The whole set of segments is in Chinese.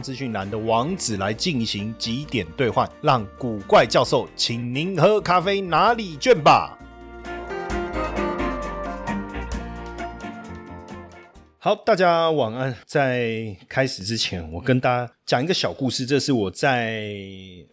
资讯栏的网址来进行几点兑换，让古怪教授请您喝咖啡哪里卷吧。好，大家晚安。在开始之前，我跟大家讲一个小故事，这是我在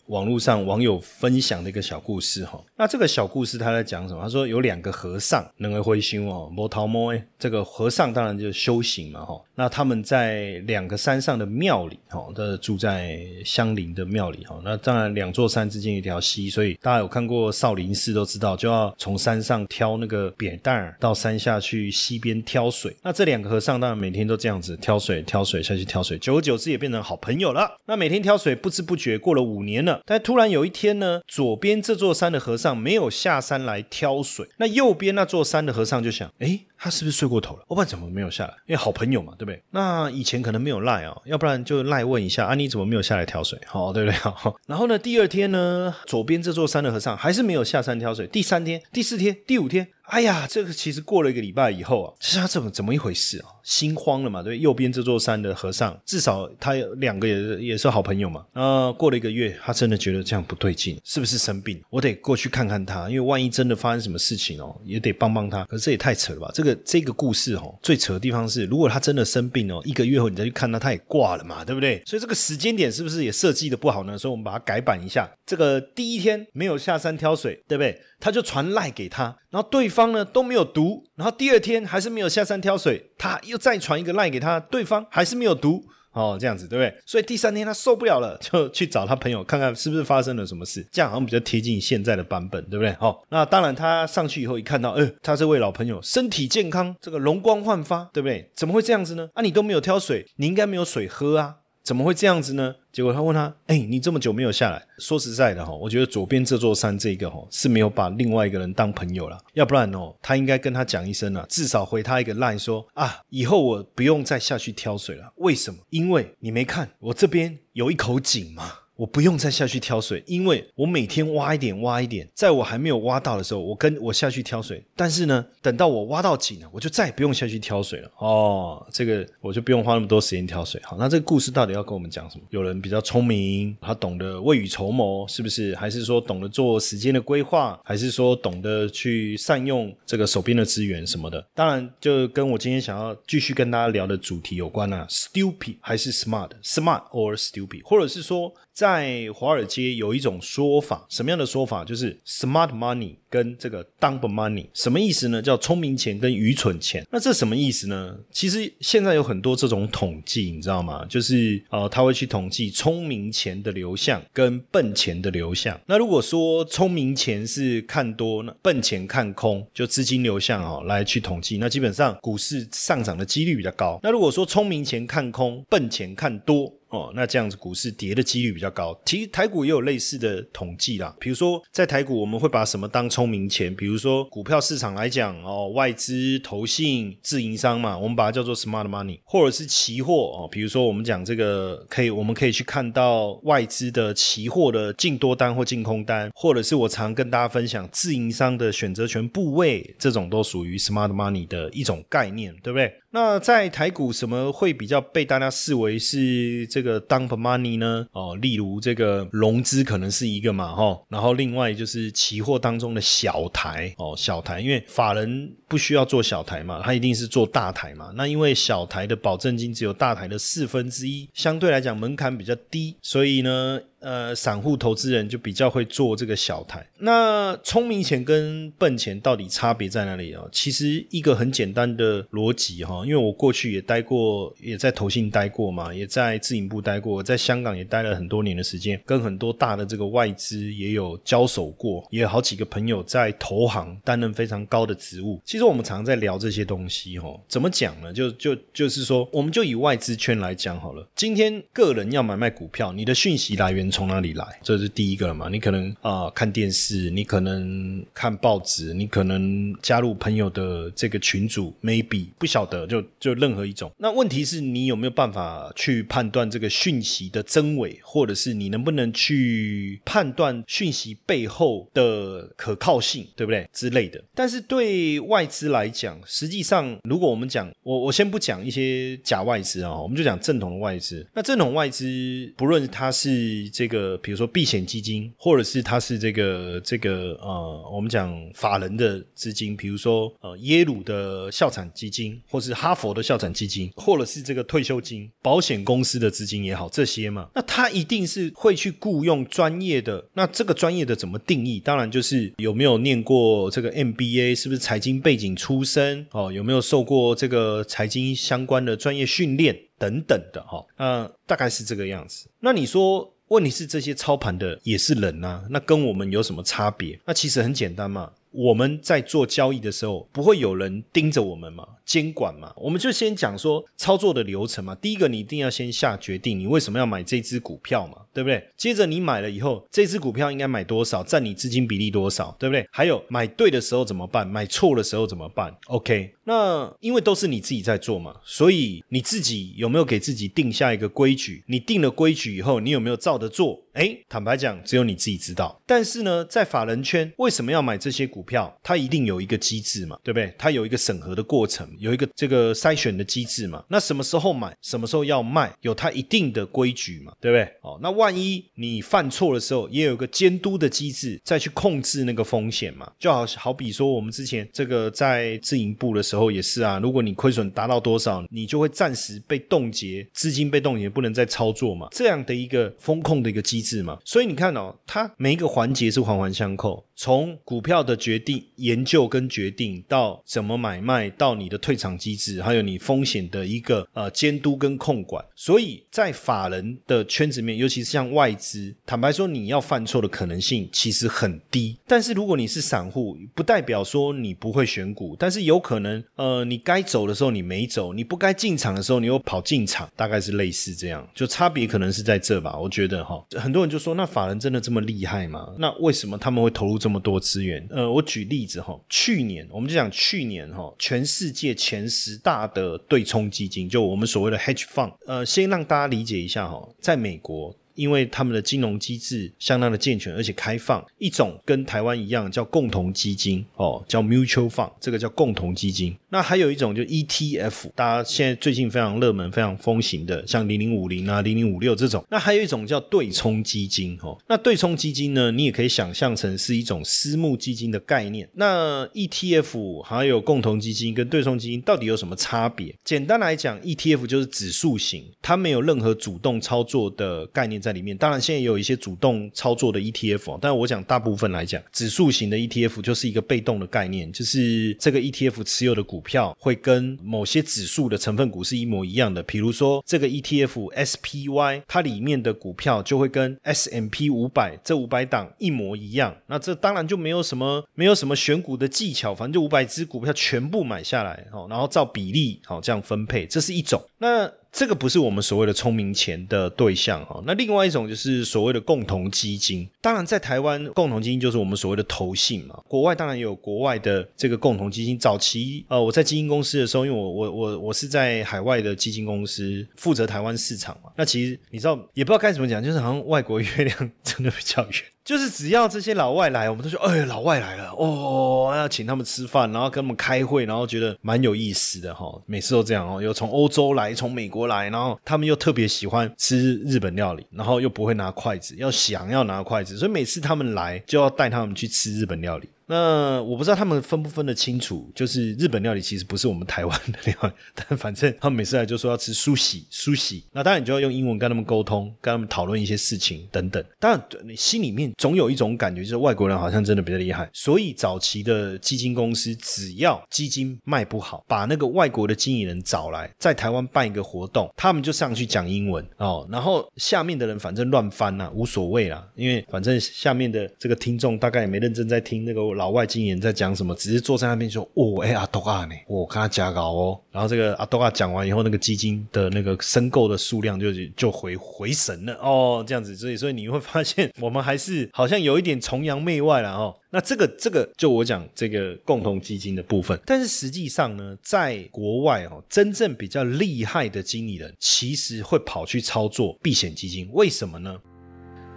网络上网友分享的一个小故事哈。那这个小故事他在讲什么？他说有两个和尚，能为灰心哦，摩桃摩哎。这个和尚当然就是修行嘛哈。那他们在两个山上的庙里哈，都住在相邻的庙里哈。那当然两座山之间一条溪，所以大家有看过少林寺都知道，就要从山上挑那个扁担到山下去溪边挑水。那这两个和尚当然每天都这样子挑水、挑水下去挑水，久而久之也变成好朋友有了。那每天挑水，不知不觉过了五年了。但突然有一天呢，左边这座山的和尚没有下山来挑水，那右边那座山的和尚就想：哎，他是不是睡过头了？我问怎么没有下来？因为好朋友嘛，对不对？那以前可能没有赖哦，要不然就赖问一下啊，你怎么没有下来挑水？好，对不对？好。然后呢，第二天呢，左边这座山的和尚还是没有下山挑水。第三天、第四天、第五天。哎呀，这个其实过了一个礼拜以后啊，其实他怎么怎么一回事啊？心慌了嘛，对右边这座山的和尚，至少他两个也也是好朋友嘛。啊，过了一个月，他真的觉得这样不对劲，是不是生病？我得过去看看他，因为万一真的发生什么事情哦，也得帮帮他。可是这也太扯了吧？这个这个故事哦，最扯的地方是，如果他真的生病哦，一个月后你再去看他，他也挂了嘛，对不对？所以这个时间点是不是也设计的不好呢？所以我们把它改版一下。这个第一天没有下山挑水，对不对？他就传赖给他，然后对方呢都没有读，然后第二天还是没有下山挑水，他又再传一个赖给他，对方还是没有读，哦，这样子对不对？所以第三天他受不了了，就去找他朋友看看是不是发生了什么事，这样好像比较贴近现在的版本，对不对？好，那当然他上去以后一看到，呃，他这位老朋友身体健康，这个容光焕发，对不对？怎么会这样子呢？啊，你都没有挑水，你应该没有水喝啊。怎么会这样子呢？结果他问他：“哎，你这么久没有下来？说实在的哈，我觉得左边这座山这个哈是没有把另外一个人当朋友了，要不然哦，他应该跟他讲一声了，至少回他一个赖说啊，以后我不用再下去挑水了。为什么？因为你没看我这边有一口井吗。”我不用再下去挑水，因为我每天挖一点挖一点，在我还没有挖到的时候，我跟我下去挑水。但是呢，等到我挖到井了，我就再也不用下去挑水了。哦，这个我就不用花那么多时间挑水。好，那这个故事到底要跟我们讲什么？有人比较聪明，他懂得未雨绸缪，是不是？还是说懂得做时间的规划？还是说懂得去善用这个手边的资源什么的？当然，就跟我今天想要继续跟大家聊的主题有关啊。Stupid 还是 smart？Smart or stupid？或者是说？在在华尔街有一种说法，什么样的说法？就是 smart money 跟这个 dumb money，什么意思呢？叫聪明钱跟愚蠢钱。那这什么意思呢？其实现在有很多这种统计，你知道吗？就是呃，他会去统计聪明钱的流向跟笨钱的流向。那如果说聪明钱是看多，那笨钱看空，就资金流向哦来去统计，那基本上股市上涨的几率比较高。那如果说聪明钱看空，笨钱看多。哦，那这样子股市跌的几率比较高。其实台股也有类似的统计啦，比如说在台股我们会把什么当聪明钱？比如说股票市场来讲，哦，外资、投信、自营商嘛，我们把它叫做 smart money，或者是期货哦，比如说我们讲这个可以，我们可以去看到外资的期货的净多单或净空单，或者是我常跟大家分享自营商的选择权部位，这种都属于 smart money 的一种概念，对不对？那在台股什么会比较被大家视为是这个 dump money 呢？哦，例如这个融资可能是一个嘛，哈，然后另外就是期货当中的小台哦，小台，因为法人不需要做小台嘛，他一定是做大台嘛。那因为小台的保证金只有大台的四分之一，相对来讲门槛比较低，所以呢。呃，散户投资人就比较会做这个小台。那聪明钱跟笨钱到底差别在哪里啊？其实一个很简单的逻辑哈，因为我过去也待过，也在投信待过嘛，也在自营部待过，在香港也待了很多年的时间，跟很多大的这个外资也有交手过，也有好几个朋友在投行担任非常高的职务。其实我们常常在聊这些东西哈，怎么讲呢？就就就是说，我们就以外资圈来讲好了。今天个人要买卖股票，你的讯息来源从哪里来？这是第一个嘛？你可能啊看电视，你可能看报纸，你可能加入朋友的这个群组，maybe 不晓得就就任何一种。那问题是你有没有办法去判断这个讯息的真伪，或者是你能不能去判断讯息背后的可靠性，对不对之类的？但是对外资来讲，实际上如果我们讲，我我先不讲一些假外资啊，我们就讲正统的外资。那正统外资，不论它是这个，比如说避险基金，或者是它是这个这个呃，我们讲法人的资金，比如说呃耶鲁的校产基金，或是哈佛的校产基金，或者是这个退休金、保险公司的资金也好，这些嘛，那他一定是会去雇佣专业的。那这个专业的怎么定义？当然就是有没有念过这个 MBA，是不是财经背景出身哦？有没有受过这个财经相关的专业训练等等的哈？那大概是这个样子。那你说？问题是这些操盘的也是人呐，那跟我们有什么差别？那其实很简单嘛，我们在做交易的时候，不会有人盯着我们嘛，监管嘛。我们就先讲说操作的流程嘛。第一个，你一定要先下决定，你为什么要买这只股票嘛，对不对？接着你买了以后，这只股票应该买多少，占你资金比例多少，对不对？还有买对的时候怎么办？买错的时候怎么办？OK。那因为都是你自己在做嘛，所以你自己有没有给自己定下一个规矩？你定了规矩以后，你有没有照着做？哎，坦白讲，只有你自己知道。但是呢，在法人圈，为什么要买这些股票？它一定有一个机制嘛，对不对？它有一个审核的过程，有一个这个筛选的机制嘛。那什么时候买，什么时候要卖，有它一定的规矩嘛，对不对？哦，那万一你犯错的时候，也有一个监督的机制，再去控制那个风险嘛。就好好比说，我们之前这个在自营部的时候。也是啊，如果你亏损达到多少，你就会暂时被冻结，资金被冻结，不能再操作嘛，这样的一个风控的一个机制嘛。所以你看哦，它每一个环节是环环相扣，从股票的决定、研究跟决定，到怎么买卖，到你的退场机制，还有你风险的一个呃监督跟控管。所以在法人的圈子面，尤其是像外资，坦白说，你要犯错的可能性其实很低。但是如果你是散户，不代表说你不会选股，但是有可能。呃，你该走的时候你没走，你不该进场的时候你又跑进场，大概是类似这样，就差别可能是在这吧。我觉得哈，很多人就说，那法人真的这么厉害吗？那为什么他们会投入这么多资源？呃，我举例子哈，去年我们就讲去年哈，全世界前十大的对冲基金，就我们所谓的 hedge fund，呃，先让大家理解一下哈，在美国。因为他们的金融机制相当的健全而且开放，一种跟台湾一样叫共同基金哦，叫 mutual fund，这个叫共同基金。那还有一种就 ETF，大家现在最近非常热门、非常风行的，像零零五零啊、零零五六这种。那还有一种叫对冲基金哦。那对冲基金呢，你也可以想象成是一种私募基金的概念。那 ETF 还有共同基金跟对冲基金到底有什么差别？简单来讲，ETF 就是指数型，它没有任何主动操作的概念。在里面，当然现在也有一些主动操作的 ETF，但我讲大部分来讲，指数型的 ETF 就是一个被动的概念，就是这个 ETF 持有的股票会跟某些指数的成分股是一模一样的。比如说这个 ETF SPY，它里面的股票就会跟 S&P 五百这五百档一模一样。那这当然就没有什么没有什么选股的技巧，反正就五百只股票全部买下来，哦，然后照比例好这样分配，这是一种。那这个不是我们所谓的聪明钱的对象哈，那另外一种就是所谓的共同基金。当然，在台湾共同基金就是我们所谓的投信嘛。国外当然也有国外的这个共同基金。早期呃，我在基金公司的时候，因为我我我我是在海外的基金公司负责台湾市场嘛。那其实你知道，也不知道该怎么讲，就是好像外国月亮真的比较圆。就是只要这些老外来，我们都说，哎，老外来了，哦，要请他们吃饭，然后跟他们开会，然后觉得蛮有意思的哈。每次都这样哦，有从欧洲来，从美国来，然后他们又特别喜欢吃日本料理，然后又不会拿筷子，要想要拿筷子，所以每次他们来就要带他们去吃日本料理。那我不知道他们分不分得清楚，就是日本料理其实不是我们台湾的料理，但反正他们每次来就说要吃苏喜苏喜，那当然你就要用英文跟他们沟通，跟他们讨论一些事情等等。当然你心里面总有一种感觉，就是外国人好像真的比较厉害，所以早期的基金公司只要基金卖不好，把那个外国的经理人找来，在台湾办一个活动，他们就上去讲英文哦，然后下面的人反正乱翻呐，无所谓啦，因为反正下面的这个听众大概也没认真在听那个老外经理人在讲什么，只是坐在那边说哦，哎阿多啊呢，我看他加高哦，然后这个阿多啊讲完以后，那个基金的那个申购的数量就就回回神了哦，这样子，所以所以你会发现我们还是好像有一点崇洋媚外了哦。那这个这个就我讲这个共同基金的部分，但是实际上呢，在国外哦，真正比较厉害的经理人其实会跑去操作避险基金，为什么呢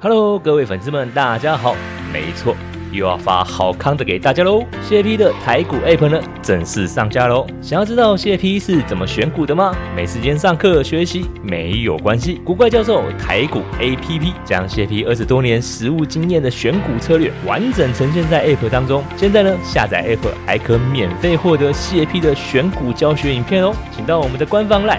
？Hello，各位粉丝们，大家好。没错，又要发好康的给大家喽！谢 P 的台股 App 呢正式上架喽。想要知道谢 P 是怎么选股的吗？没时间上课学习没有关系，古怪教授台股 APP 将谢 P 二十多年实务经验的选股策略完整呈现在 App 当中。现在呢，下载 App 还可免费获得谢 P 的选股教学影片哦。请到我们的官方 LINE，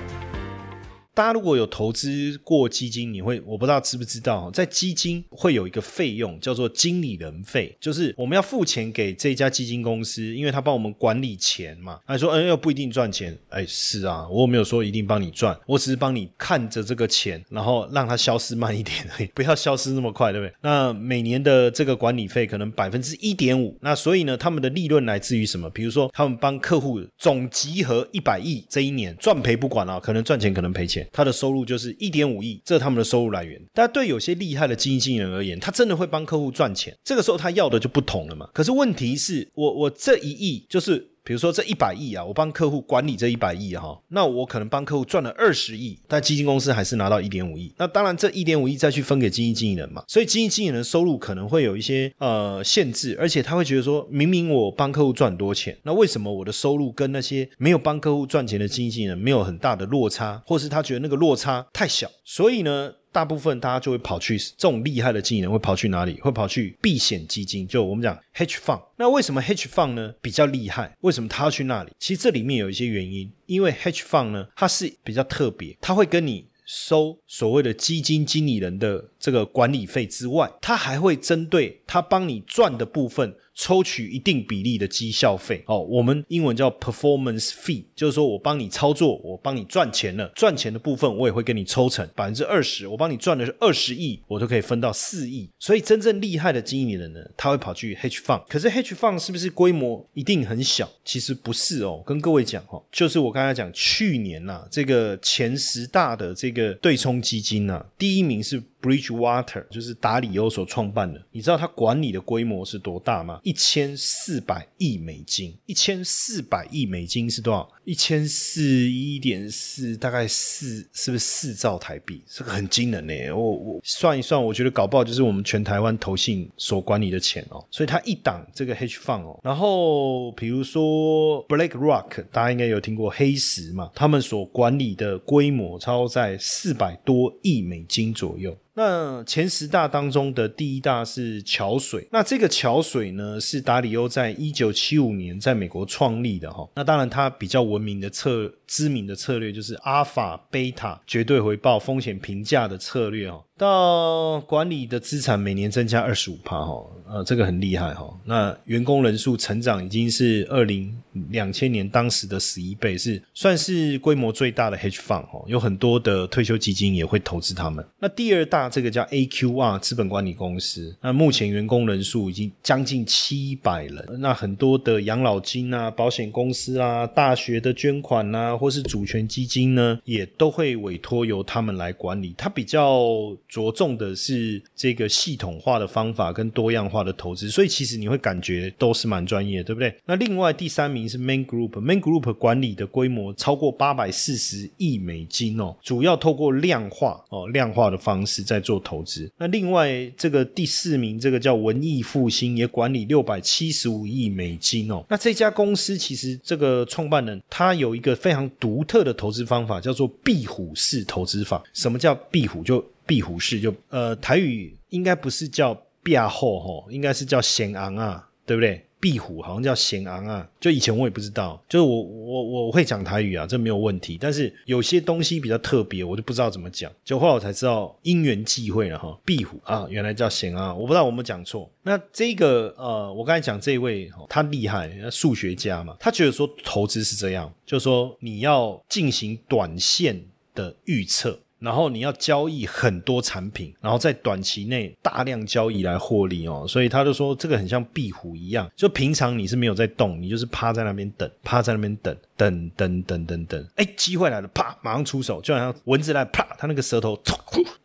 大家如果有投资过基金，你会我不知道知不知道，在基金会有一个费用叫做经理人费，就是我们要付钱给这家基金公司，因为他帮我们管理钱嘛。他说，嗯，又不一定赚钱，哎，是啊，我没有说一定帮你赚，我只是帮你看着这个钱，然后让它消失慢一点而已，不要消失那么快，对不对？那每年的这个管理费可能百分之一点五，那所以呢，他们的利润来自于什么？比如说，他们帮客户总集合一百亿，这一年赚赔不管啊，可能赚钱，可能赔钱。他的收入就是一点五亿，这是他们的收入来源。但对有些厉害的基金经理人而言，他真的会帮客户赚钱。这个时候他要的就不同了嘛。可是问题是我我这一亿就是。比如说这一百亿啊，我帮客户管理这一百亿哈，那我可能帮客户赚了二十亿，但基金公司还是拿到一点五亿。那当然这一点五亿再去分给基金经理人嘛，所以基金经理人收入可能会有一些呃限制，而且他会觉得说，明明我帮客户赚很多钱，那为什么我的收入跟那些没有帮客户赚钱的基金经理人没有很大的落差，或是他觉得那个落差太小，所以呢？大部分大家就会跑去这种厉害的经理人会跑去哪里？会跑去避险基金，就我们讲 hedge fund。那为什么 hedge fund 呢比较厉害？为什么他要去那里？其实这里面有一些原因，因为 hedge fund 呢它是比较特别，它会跟你收所谓的基金经理人的这个管理费之外，它还会针对他帮你赚的部分。抽取一定比例的绩效费哦，我们英文叫 performance fee，就是说我帮你操作，我帮你赚钱了，赚钱的部分我也会跟你抽成百分之二十，我帮你赚的是二十亿，我都可以分到四亿。所以真正厉害的经理人呢，他会跑去 hedge fund，可是 hedge fund 是不是规模一定很小？其实不是哦，跟各位讲哦，就是我刚才讲去年呐、这个前十大的这个对冲基金呐、第一名是。Bridgewater 就是达里欧所创办的，你知道他管理的规模是多大吗？一千四百亿美金，一千四百亿美金是多少？一千四一点四，大概四是不是四兆台币？这个很惊人呢。我我算一算，我觉得搞不好就是我们全台湾投信所管理的钱哦。所以它一档这个 H Fund 哦，然后比如说 BlackRock，大家应该有听过黑石嘛，他们所管理的规模超在四百多亿美金左右。那前十大当中的第一大是桥水，那这个桥水呢是达里欧在一九七五年在美国创立的哈。那当然，它比较文明的策、知名的策略就是阿法、贝塔绝对回报、风险评价的策略哦。到管理的资产每年增加二十五趴哈，呃，这个很厉害哈。那员工人数成长已经是二零两千年当时的十一倍，是算是规模最大的 H fund 哈，有很多的退休基金也会投资他们。那第二大那这个叫 AQR 资本管理公司，那目前员工人数已经将近七百人。那很多的养老金啊、保险公司啊、大学的捐款啊，或是主权基金呢，也都会委托由他们来管理。它比较着重的是这个系统化的方法跟多样化的投资，所以其实你会感觉都是蛮专业，对不对？那另外第三名是 Main Group，Main Group 管理的规模超过八百四十亿美金哦，主要透过量化哦量化的方式，在做投资。那另外这个第四名，这个叫文艺复兴，也管理六百七十五亿美金哦。那这家公司其实这个创办人他有一个非常独特的投资方法，叫做壁虎式投资法。什么叫壁虎？就壁虎式，就呃台语应该不是叫壁后吼，应该是叫显昂啊，对不对？壁虎好像叫贤昂啊，就以前我也不知道，就是我我我会讲台语啊，这没有问题。但是有些东西比较特别，我就不知道怎么讲。就后来我才知道因缘际会了哈，壁虎啊，原来叫贤昂，我不知道我们讲错。那这个呃，我刚才讲这一位他厉害，数学家嘛，他觉得说投资是这样，就是说你要进行短线的预测。然后你要交易很多产品，然后在短期内大量交易来获利哦，所以他就说这个很像壁虎一样，就平常你是没有在动，你就是趴在那边等，趴在那边等，等等等等等，哎，机会来了，啪，马上出手，就好像蚊子来，啪，他那个舌头，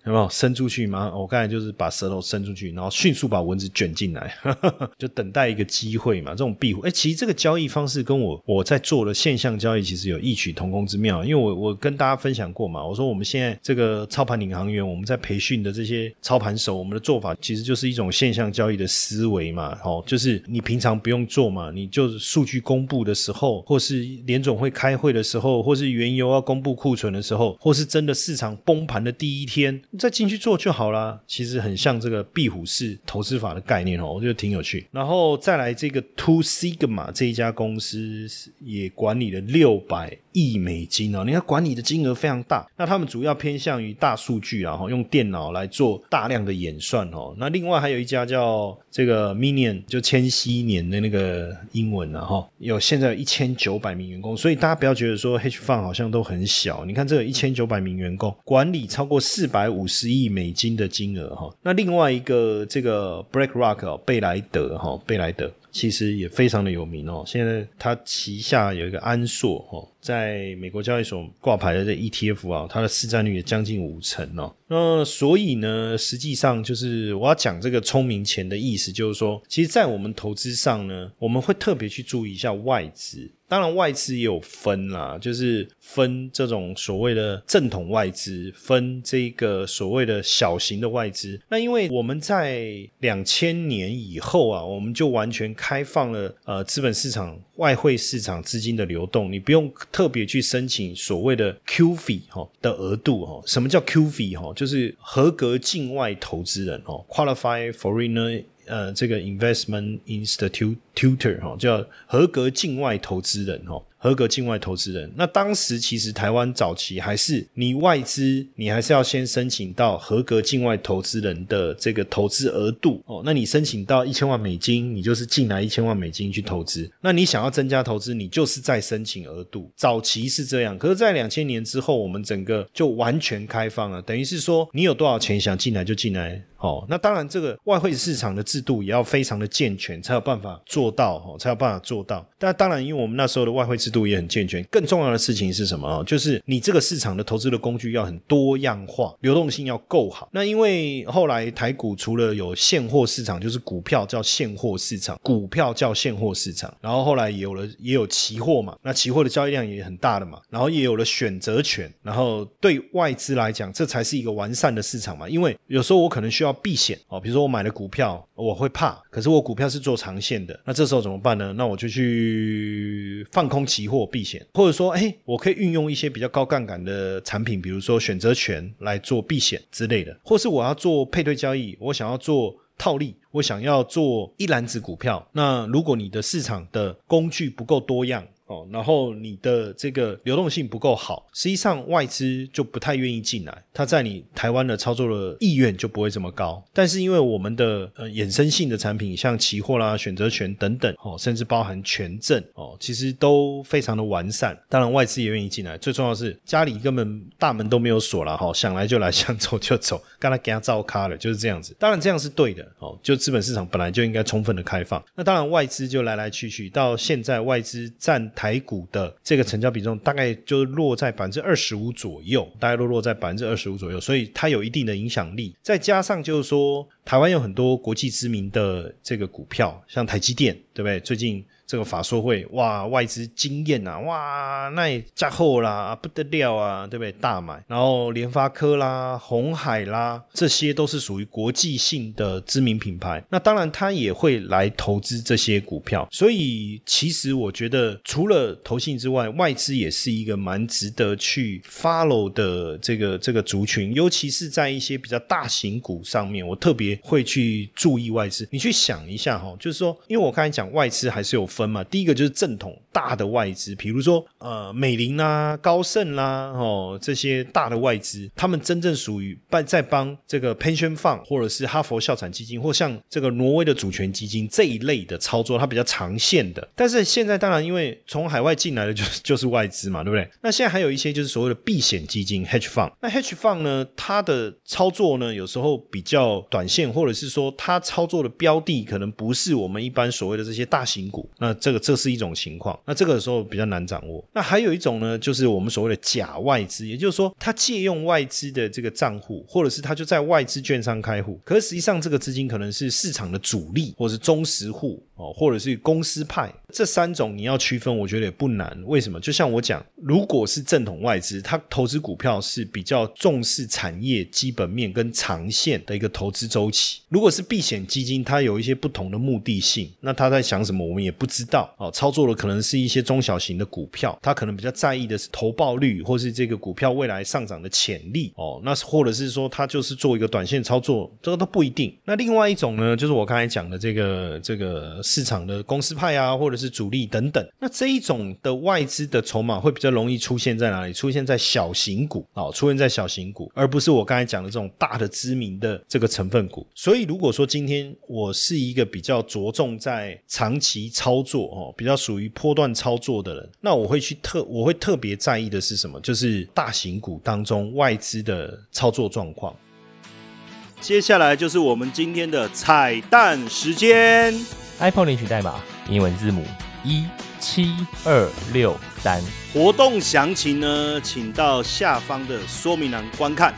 有没有伸出去马上？我刚才就是把舌头伸出去，然后迅速把蚊子卷进来，就等待一个机会嘛。这种壁虎，哎，其实这个交易方式跟我我在做的现象交易其实有异曲同工之妙，因为我我跟大家分享过嘛，我说我们现在。这个操盘领航员，我们在培训的这些操盘手，我们的做法其实就是一种现象交易的思维嘛。哦，就是你平常不用做嘛，你就数据公布的时候，或是连总会开会的时候，或是原油要公布库存的时候，或是真的市场崩盘的第一天，再进去做就好啦。其实很像这个壁虎式投资法的概念哦，我觉得挺有趣。然后再来这个 Two Sigma 这一家公司也管理了六百亿美金哦，你看管理的金额非常大。那他们主要偏向于大数据啊，哈，用电脑来做大量的演算哦。那另外还有一家叫这个 Minion，就千禧年的那个英文啊，哈，有现在有一千九百名员工，所以大家不要觉得说 H Fund 好像都很小。你看这一千九百名员工，管理超过四百五十亿美金的金额哈。那另外一个这个 BlackRock 贝莱德哈，贝莱德其实也非常的有名哦。现在它旗下有一个安硕哈。在美国交易所挂牌的这 ETF 啊，它的市占率也将近五成哦。那所以呢，实际上就是我要讲这个聪明钱的意思，就是说，其实，在我们投资上呢，我们会特别去注意一下外资。当然，外资也有分啦，就是分这种所谓的正统外资，分这个所谓的小型的外资。那因为我们在两千年以后啊，我们就完全开放了呃资本市场、外汇市场资金的流动，你不用特别去申请所谓的 QF 哈的额度哈。什么叫 QF 哈？就是合格境外投资人哦，qualify Foreigner 呃这个 Investment Institute。tutor 哈，叫合格境外投资人哈，合格境外投资人。那当时其实台湾早期还是你外资，你还是要先申请到合格境外投资人的这个投资额度哦。那你申请到一千万美金，你就是进来一千万美金去投资。那你想要增加投资，你就是在申请额度。早期是这样，可是，在两千年之后，我们整个就完全开放了，等于是说，你有多少钱想进来就进来哦。那当然，这个外汇市场的制度也要非常的健全，才有办法做。到哦，才有办法做到。但当然，因为我们那时候的外汇制度也很健全。更重要的事情是什么啊？就是你这个市场的投资的工具要很多样化，流动性要够好。那因为后来台股除了有现货市场，就是股票叫现货市场，股票叫现货市场。然后后来也有了也有期货嘛，那期货的交易量也很大的嘛。然后也有了选择权。然后对外资来讲，这才是一个完善的市场嘛。因为有时候我可能需要要避险哦，比如说我买了股票，我会怕，可是我股票是做长线的，那。这时候怎么办呢？那我就去放空期货避险，或者说，哎，我可以运用一些比较高杠杆的产品，比如说选择权来做避险之类的，或是我要做配对交易，我想要做套利，我想要做一篮子股票。那如果你的市场的工具不够多样，哦，然后你的这个流动性不够好，实际上外资就不太愿意进来，他在你台湾的操作的意愿就不会这么高。但是因为我们的呃衍生性的产品，像期货啦、选择权等等，哦，甚至包含权证，哦，其实都非常的完善。当然外资也愿意进来，最重要是家里根本大门都没有锁了，哈，想来就来，想走就走，刚才给他照咖了，就是这样子。当然这样是对的，哦，就资本市场本来就应该充分的开放。那当然外资就来来去去，到现在外资占。台股的这个成交比重大概就落在百分之二十五左右，大概落落在百分之二十五左右，所以它有一定的影响力。再加上就是说，台湾有很多国际知名的这个股票，像台积电。对不对？最近。这个法说会哇，外资惊艳呐，哇，那也加厚啦，不得了啊，对不对？大买，然后联发科啦、红海啦，这些都是属于国际性的知名品牌。那当然，他也会来投资这些股票。所以，其实我觉得，除了投信之外，外资也是一个蛮值得去 follow 的这个这个族群，尤其是在一些比较大型股上面，我特别会去注意外资。你去想一下哈，就是说，因为我刚才讲外资还是有。分嘛，第一个就是正统大的外资，比如说呃美林啦、高盛啦，哦这些大的外资，他们真正属于在在帮这个 pension fund 或者是哈佛校产基金，或像这个挪威的主权基金这一类的操作，它比较长线的。但是现在当然因为从海外进来的就是就是外资嘛，对不对？那现在还有一些就是所谓的避险基金 hedge fund，那 hedge fund 呢，它的操作呢有时候比较短线，或者是说它操作的标的可能不是我们一般所谓的这些大型股。那那这个这是一种情况，那这个时候比较难掌握。那还有一种呢，就是我们所谓的假外资，也就是说，他借用外资的这个账户，或者是他就在外资券商开户，可是实际上这个资金可能是市场的主力，或者是忠实户哦，或者是公司派。这三种你要区分，我觉得也不难。为什么？就像我讲，如果是正统外资，它投资股票是比较重视产业基本面跟长线的一个投资周期。如果是避险基金，它有一些不同的目的性，那它在想什么，我们也不知道。哦，操作的可能是一些中小型的股票，他可能比较在意的是投报率，或是这个股票未来上涨的潜力。哦，那或者是说他就是做一个短线操作，这个都不一定。那另外一种呢，就是我刚才讲的这个这个市场的公司派啊，或者是主力等等，那这一种的外资的筹码会比较容易出现在哪里？出现在小型股啊，出现在小型股，而不是我刚才讲的这种大的知名的这个成分股。所以如果说今天我是一个比较着重在长期操作哦，比较属于波段操作的人，那我会去特我会特别在意的是什么？就是大型股当中外资的操作状况。接下来就是我们今天的彩蛋时间，iPhone 领取代码英文字母。一七二六三，活动详情呢，请到下方的说明栏观看。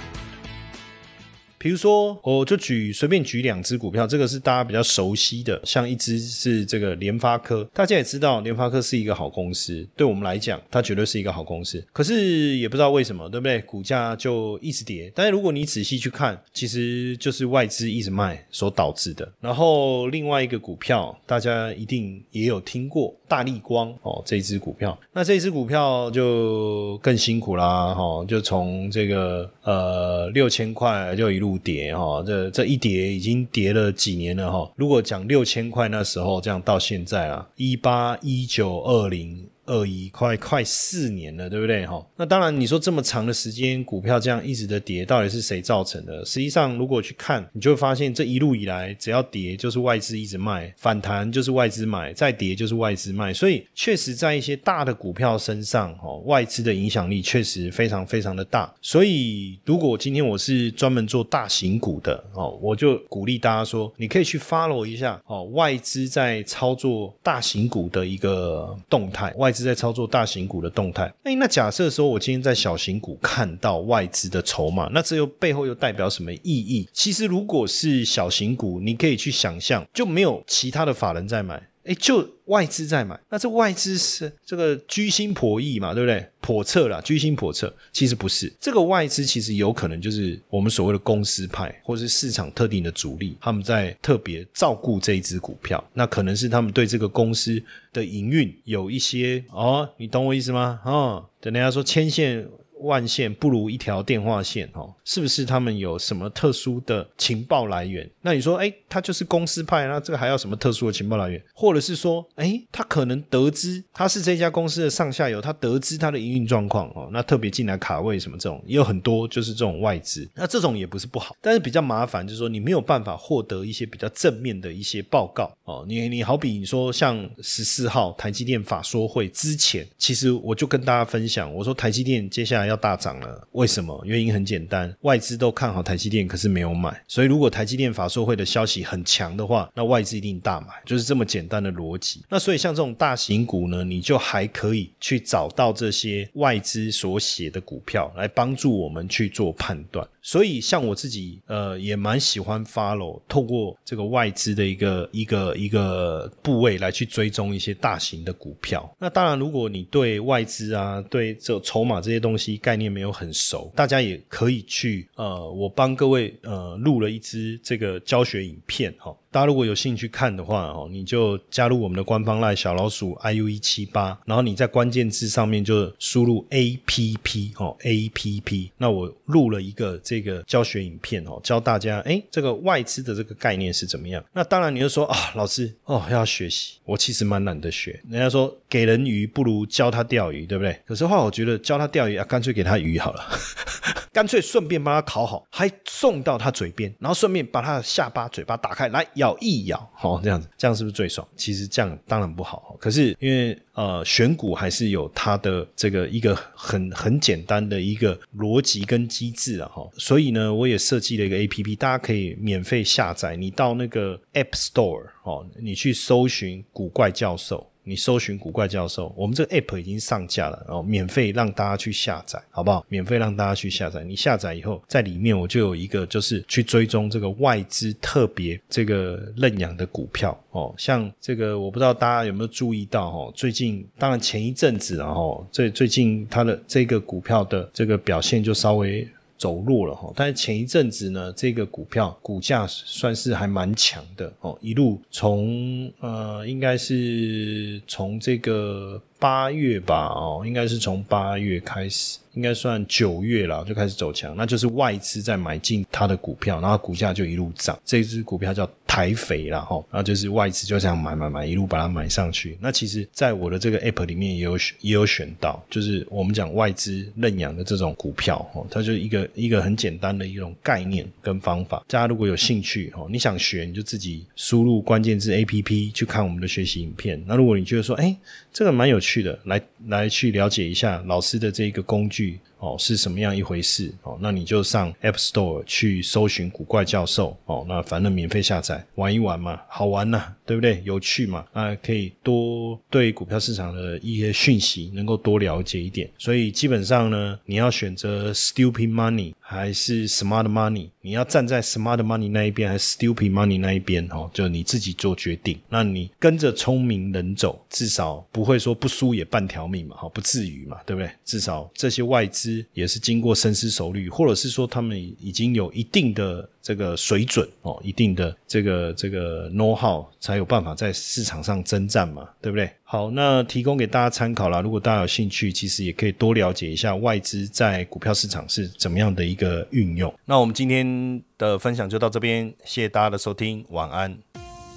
比如说，我就举随便举两只股票，这个是大家比较熟悉的，像一只是这个联发科，大家也知道联发科是一个好公司，对我们来讲，它绝对是一个好公司。可是也不知道为什么，对不对？股价就一直跌。但是如果你仔细去看，其实就是外资一直卖所导致的。然后另外一个股票，大家一定也有听过大力光哦，这只股票，那这只股票就更辛苦啦，哈，就从这个呃六千块就一路。不跌哈，这这一跌已经跌了几年了哈。如果讲六千块那时候，这样到现在啊，一八一九二零。二一快快四年了，对不对哈？那当然，你说这么长的时间，股票这样一直的跌，到底是谁造成的？实际上，如果去看，你就会发现这一路以来，只要跌就是外资一直卖，反弹就是外资买，再跌就是外资卖。所以，确实在一些大的股票身上，哦，外资的影响力确实非常非常的大。所以，如果今天我是专门做大型股的哦，我就鼓励大家说，你可以去 follow 一下哦，外资在操作大型股的一个动态，外资。是在操作大型股的动态。哎，那假设说我今天在小型股看到外资的筹码，那这又背后又代表什么意义？其实如果是小型股，你可以去想象，就没有其他的法人在买。哎，就外资在买，那这外资是这个居心叵意嘛，对不对？叵测啦，居心叵测，其实不是。这个外资其实有可能就是我们所谓的公司派，或是市场特定的主力，他们在特别照顾这一只股票。那可能是他们对这个公司的营运有一些哦，你懂我意思吗？哦，等人家说牵线。万线不如一条电话线，哦，是不是他们有什么特殊的情报来源？那你说，哎，他就是公司派，那这个还要什么特殊的情报来源？或者是说，哎，他可能得知他是这家公司的上下游，他得知他的营运状况，哦，那特别进来卡位什么这种，也有很多就是这种外资，那这种也不是不好，但是比较麻烦，就是说你没有办法获得一些比较正面的一些报告，哦，你你好比你说像十四号台积电法说会之前，其实我就跟大家分享，我说台积电接下来。要大涨了。为什么？原因很简单，外资都看好台积电，可是没有买。所以如果台积电法说会的消息很强的话，那外资一定大买，就是这么简单的逻辑。那所以像这种大型股呢，你就还可以去找到这些外资所写的股票，来帮助我们去做判断。所以像我自己，呃，也蛮喜欢 follow 透过这个外资的一个一个一个部位来去追踪一些大型的股票。那当然，如果你对外资啊，对这筹码这些东西概念没有很熟，大家也可以去呃，我帮各位呃录了一支这个教学影片哈。大家如果有兴趣看的话哦，你就加入我们的官方赖小老鼠 iu 一七八，然后你在关键字上面就输入 A P P 哦 A P P，那我录了一个这个教学影片哦，教大家哎这个外资的这个概念是怎么样。那当然你就说啊，老师哦要学习，我其实蛮懒得学。人家说给人鱼不如教他钓鱼，对不对？可是话我觉得教他钓鱼啊，干脆给他鱼好了，干脆顺便帮他烤好，还送到他嘴边，然后顺便把他的下巴嘴巴打开来。咬咬一咬，好这样子，这样是不是最爽？其实这样当然不好，可是因为呃选股还是有它的这个一个很很简单的一个逻辑跟机制啊，哈，所以呢，我也设计了一个 A P P，大家可以免费下载。你到那个 App Store 哦，你去搜寻古怪教授。你搜寻古怪教授，我们这个 app 已经上架了，然后免费让大家去下载，好不好？免费让大家去下载。你下载以后，在里面我就有一个，就是去追踪这个外资特别这个认养的股票哦。像这个，我不知道大家有没有注意到哦，最近当然前一阵子然后最最近它的这个股票的这个表现就稍微。走弱了哈，但是前一阵子呢，这个股票股价算是还蛮强的哦，一路从呃，应该是从这个八月吧哦，应该是从八月开始。应该算九月了就开始走强，那就是外资在买进它的股票，然后股价就一路涨。这只股票叫台肥了哈，然后就是外资就这样买买买，一路把它买上去。那其实，在我的这个 app 里面也有也有选到，就是我们讲外资认养的这种股票哦，它就是一个一个很简单的一种概念跟方法。大家如果有兴趣哦，你想学，你就自己输入关键字 app 去看我们的学习影片。那如果你觉得说，哎，这个蛮有趣去的，来来去了解一下老师的这一个工具。哦，是什么样一回事？哦，那你就上 App Store 去搜寻古怪教授。哦，那反正免费下载玩一玩嘛，好玩呐，对不对？有趣嘛，啊，可以多对股票市场的一些讯息能够多了解一点。所以基本上呢，你要选择 Stupid Money 还是 Smart Money，你要站在 Smart Money 那一边还是 Stupid Money 那一边？哦，就你自己做决定。那你跟着聪明人走，至少不会说不输也半条命嘛，哈，不至于嘛，对不对？至少这些外资。也是经过深思熟虑，或者是说他们已经有一定的这个水准哦，一定的这个这个 know how，才有办法在市场上征战嘛，对不对？好，那提供给大家参考啦。如果大家有兴趣，其实也可以多了解一下外资在股票市场是怎么样的一个运用。那我们今天的分享就到这边，谢谢大家的收听，晚安。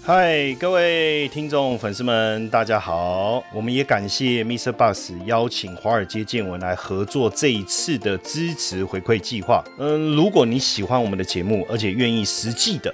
嗨，各位听众粉丝们，大家好！我们也感谢 Mr. Bus 邀请华尔街见闻来合作这一次的支持回馈计划。嗯，如果你喜欢我们的节目，而且愿意实际的。